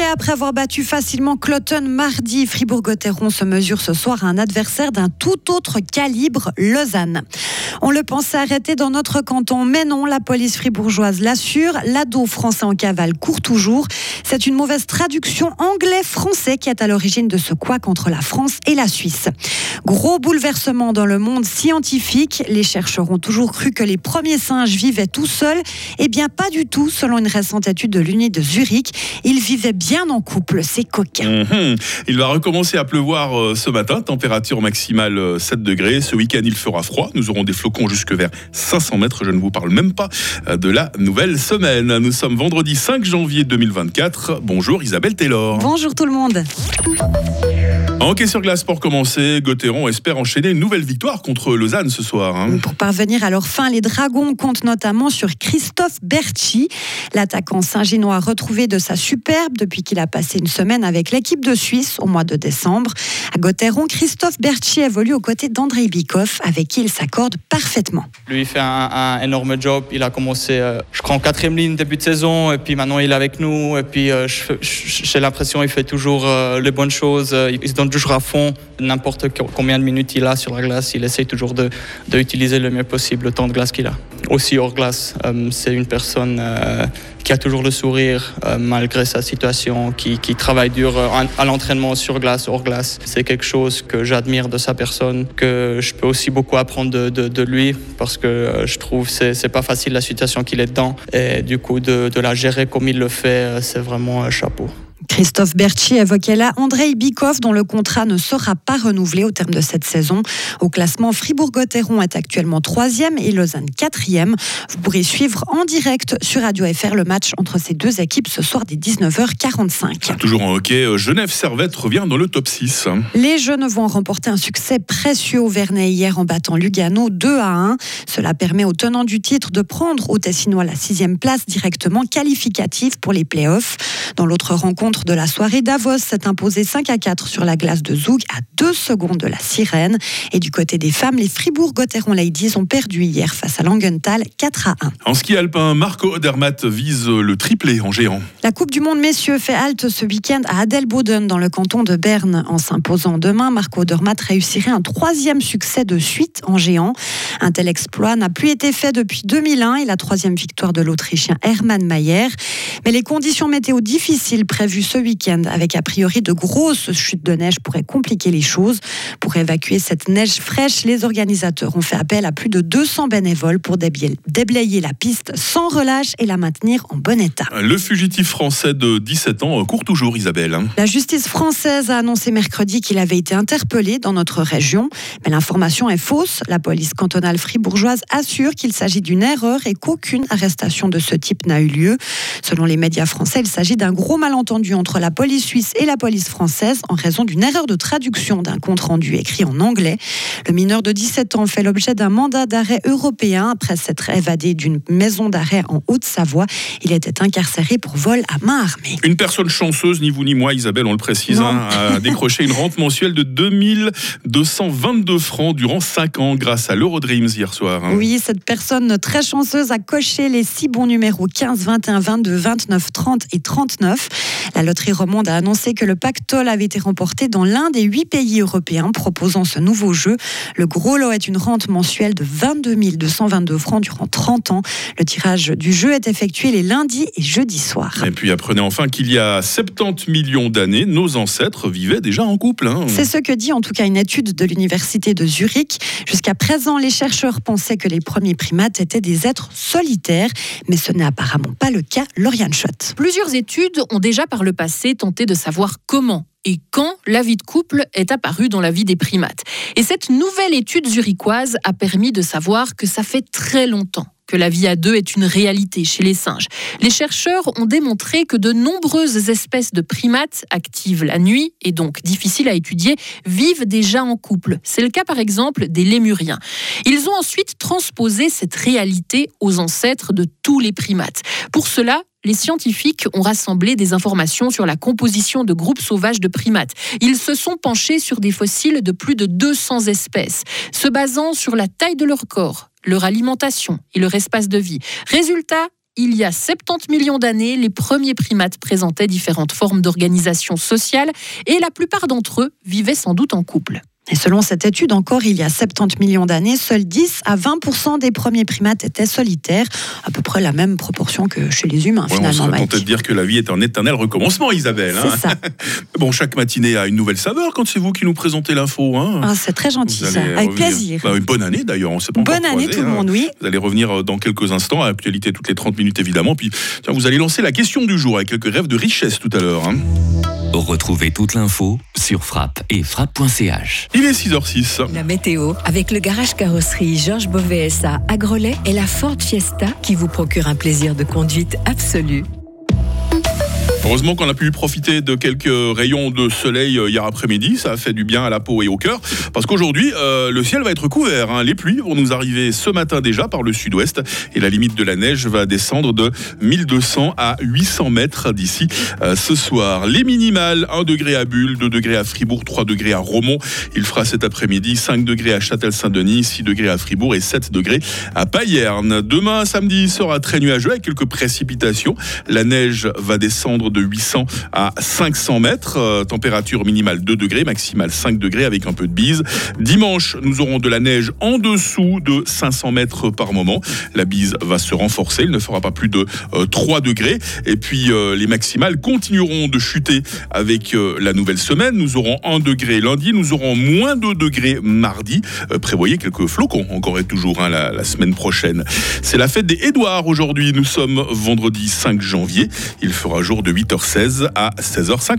après avoir battu facilement Cloton mardi, Fribourg-Gotteron se mesure ce soir à un adversaire d'un tout autre calibre, Lausanne. On le pensait arrêter dans notre canton, mais non, la police fribourgeoise l'assure. L'ado français en cavale court toujours. C'est une mauvaise traduction anglais-français qui est à l'origine de ce quoi contre la France et la Suisse. Gros bouleversement dans le monde scientifique. Les chercheurs ont toujours cru que les premiers singes vivaient tout seuls. Eh bien, pas du tout, selon une récente étude de l'Uni de Zurich. Ils vivaient bien en couple, ces coquins. Mhm. Il va recommencer à pleuvoir euh, ce matin, température maximale 7 euh, degrés. Ce week-end, il fera froid. Nous aurons des flocons jusque vers 500 mètres. Je ne vous parle même pas euh, de la nouvelle semaine. Nous sommes vendredi 5 janvier 2024. Bonjour Isabelle Taylor. Bonjour tout le monde. En hockey sur glace pour commencer, Gauthieron espère enchaîner une nouvelle victoire contre Lausanne ce soir. Hein. Pour parvenir à leur fin, les Dragons comptent notamment sur Christophe Berchi. L'attaquant saint-ginois retrouvé de sa superbe depuis qu'il a passé une semaine avec l'équipe de Suisse au mois de décembre. À Gauthieron, Christophe Berchi évolue aux côtés d'André Bikoff avec qui il s'accorde parfaitement. Lui il fait un, énorme job. Il a commencé, euh, je crois, en quatrième ligne début de saison et puis maintenant il est avec nous et puis euh, j'ai l'impression qu'il fait toujours euh, les bonnes choses. il se donne toujours à fond. N'importe combien de minutes il a sur la glace, il essaye toujours d'utiliser de, le mieux possible le temps de glace qu'il a. Aussi hors glace, euh, c'est une personne euh, qui a toujours le sourire euh, malgré sa situation, qui, travaille dur à l'entraînement sur glace, hors glace. C'est quelque chose que j'admire de sa personne, que je peux aussi beaucoup apprendre de, lui parce que je trouve que c'est pas facile la situation qu'il est dedans et du coup de, de la gérer comme il le fait, c'est vraiment un chapeau. Christophe Berchi évoquait là Andrei Bikov, dont le contrat ne sera pas renouvelé au terme de cette saison. Au classement, Fribourg-Gotteron est actuellement troisième et Lausanne quatrième. Vous pourrez suivre en direct sur Radio FR le match entre ces deux équipes ce soir dès 19h45. Toujours en hockey, euh, Genève Servette revient dans le top 6. Les Jeunes vont remporter un succès précieux au Vernet hier en battant Lugano 2 à 1. Cela permet aux tenants du titre de prendre au Tessinois la sixième place directement qualificative pour les playoffs. Dans l'autre rencontre, de la soirée, Davos s'est imposé 5 à 4 sur la glace de Zoug à 2 secondes de la sirène. Et du côté des femmes, les Fribourg-Gotteron Ladies ont perdu hier face à Langenthal 4 à 1. En ski alpin, Marco Odermatt vise le triplé en géant. La Coupe du Monde messieurs fait halte ce week-end à Adelboden dans le canton de Berne. En s'imposant demain, Marco Odermatt réussirait un troisième succès de suite en géant. Un tel exploit n'a plus été fait depuis 2001 et la troisième victoire de l'Autrichien Hermann Mayer. Mais les conditions météo difficiles prévues ce week-end, avec a priori de grosses chutes de neige, pourraient compliquer les choses. Pour évacuer cette neige fraîche, les organisateurs ont fait appel à plus de 200 bénévoles pour déblayer la piste sans relâche et la maintenir en bon état. Le fugitif français de 17 ans court toujours, Isabelle. La justice française a annoncé mercredi qu'il avait été interpellé dans notre région, mais l'information est fausse. La police cantonale fribourgeoise assure qu'il s'agit d'une erreur et qu'aucune arrestation de ce type n'a eu lieu. Selon les médias français, il s'agit d'un gros malentendu entre la police suisse et la police française en raison d'une erreur de traduction d'un compte rendu écrit en anglais. Le mineur de 17 ans fait l'objet d'un mandat d'arrêt européen après s'être évadé d'une maison d'arrêt en Haute-Savoie. Il était incarcéré pour vol à main armée. Une personne chanceuse, ni vous ni moi, Isabelle, on le précise, hein, a décroché une rente mensuelle de 2222 francs durant 5 ans grâce à l'Eurodreams hier soir. Hein. Oui, cette personne très chanceuse a coché les six bons numéros 15, 21, 22, 29, 30 et 39. La loterie romande a annoncé que le pactole avait été remporté dans l'un des huit pays européens proposant ce nouveau jeu. Le gros lot est une rente mensuelle de 22 222 francs durant 30 ans. Le tirage du jeu est effectué les lundis et jeudis soirs. Et puis apprenez enfin qu'il y a 70 millions d'années, nos ancêtres vivaient déjà en couple. Hein. C'est ce que dit en tout cas une étude de l'université de Zurich. Jusqu'à présent, les chercheurs pensaient que les premiers primates étaient des êtres solitaires, mais ce n'est apparemment pas le cas. Lauriane Schott. Plusieurs études ont déjà par le passé tenté de savoir comment et quand la vie de couple est apparue dans la vie des primates. Et cette nouvelle étude zurichoise a permis de savoir que ça fait très longtemps que la vie à deux est une réalité chez les singes. Les chercheurs ont démontré que de nombreuses espèces de primates actives la nuit et donc difficiles à étudier vivent déjà en couple. C'est le cas par exemple des lémuriens. Ils ont ensuite transposé cette réalité aux ancêtres de tous les primates. Pour cela, les scientifiques ont rassemblé des informations sur la composition de groupes sauvages de primates. Ils se sont penchés sur des fossiles de plus de 200 espèces, se basant sur la taille de leur corps, leur alimentation et leur espace de vie. Résultat, il y a 70 millions d'années, les premiers primates présentaient différentes formes d'organisation sociale et la plupart d'entre eux vivaient sans doute en couple. Et selon cette étude, encore il y a 70 millions d'années, seuls 10 à 20% des premiers primates étaient solitaires, à peu près la même proportion que chez les humains Ouais, on finalement. serait Mike. tenté de dire que la vie est un éternel recommencement, Isabelle. hein. C'est ça. Bon, chaque matinée a une nouvelle saveur quand c'est vous qui nous présentez l'info. hein. Ah, c'est très gentil ça, avec revenir. plaisir. Bah, une bonne année d'ailleurs, on s'est pas Bonne année tout le hein. monde, oui. Vous allez revenir euh, dans quelques instants à actualité toutes les 30 minutes évidemment. Puis tiens, vous allez lancer la question du jour avec quelques rêves de richesse tout à l'heure. Retrouvez toute l'info sur frappe et frappe.ch. Il est 6h06. La météo, avec le garage carrosserie Georges Beauvais à Grelais et la Ford Fiesta qui vous procure un plaisir de conduite absolu. Heureusement qu'on a pu profiter de quelques rayons de soleil euh, hier après-midi. Ça a fait du bien à la peau et au cœur. Parce qu'aujourd'hui, euh, le ciel va être couvert. hein. Les pluies vont nous arriver ce matin déjà par le sud-ouest. Et la limite de la neige va descendre de 1200 à 800 mètres d'ici euh, ce soir. Les minimales, 1 degré à Bulle, 2 degrés à Fribourg, 3 degrés à Romont. Il fera cet après-midi 5 degrés à Châtel-Saint-Denis, 6 degrés à Fribourg et 7 degrés à Payerne. Demain, samedi, sera très nuageux avec quelques précipitations. La neige va descendre de 800 à 500 mètres. Euh, température minimale 2 degrés, maximale 5 degrés avec un peu de bise. Dimanche, nous aurons de la neige en dessous de 500 mètres par moment. La bise va se renforcer. Il ne fera pas plus de euh, 3 degrés. Et puis, euh, les maximales continueront de chuter avec euh, la nouvelle semaine. Nous aurons 1 degré lundi. Nous aurons moins 2 degrés mardi. Euh, prévoyez quelques flocons encore et toujours hein, la, semaine prochaine. C'est la fête des Édouards aujourd'hui. Nous sommes vendredi 5 janvier. Il fera jour de 8h16 à 16h50.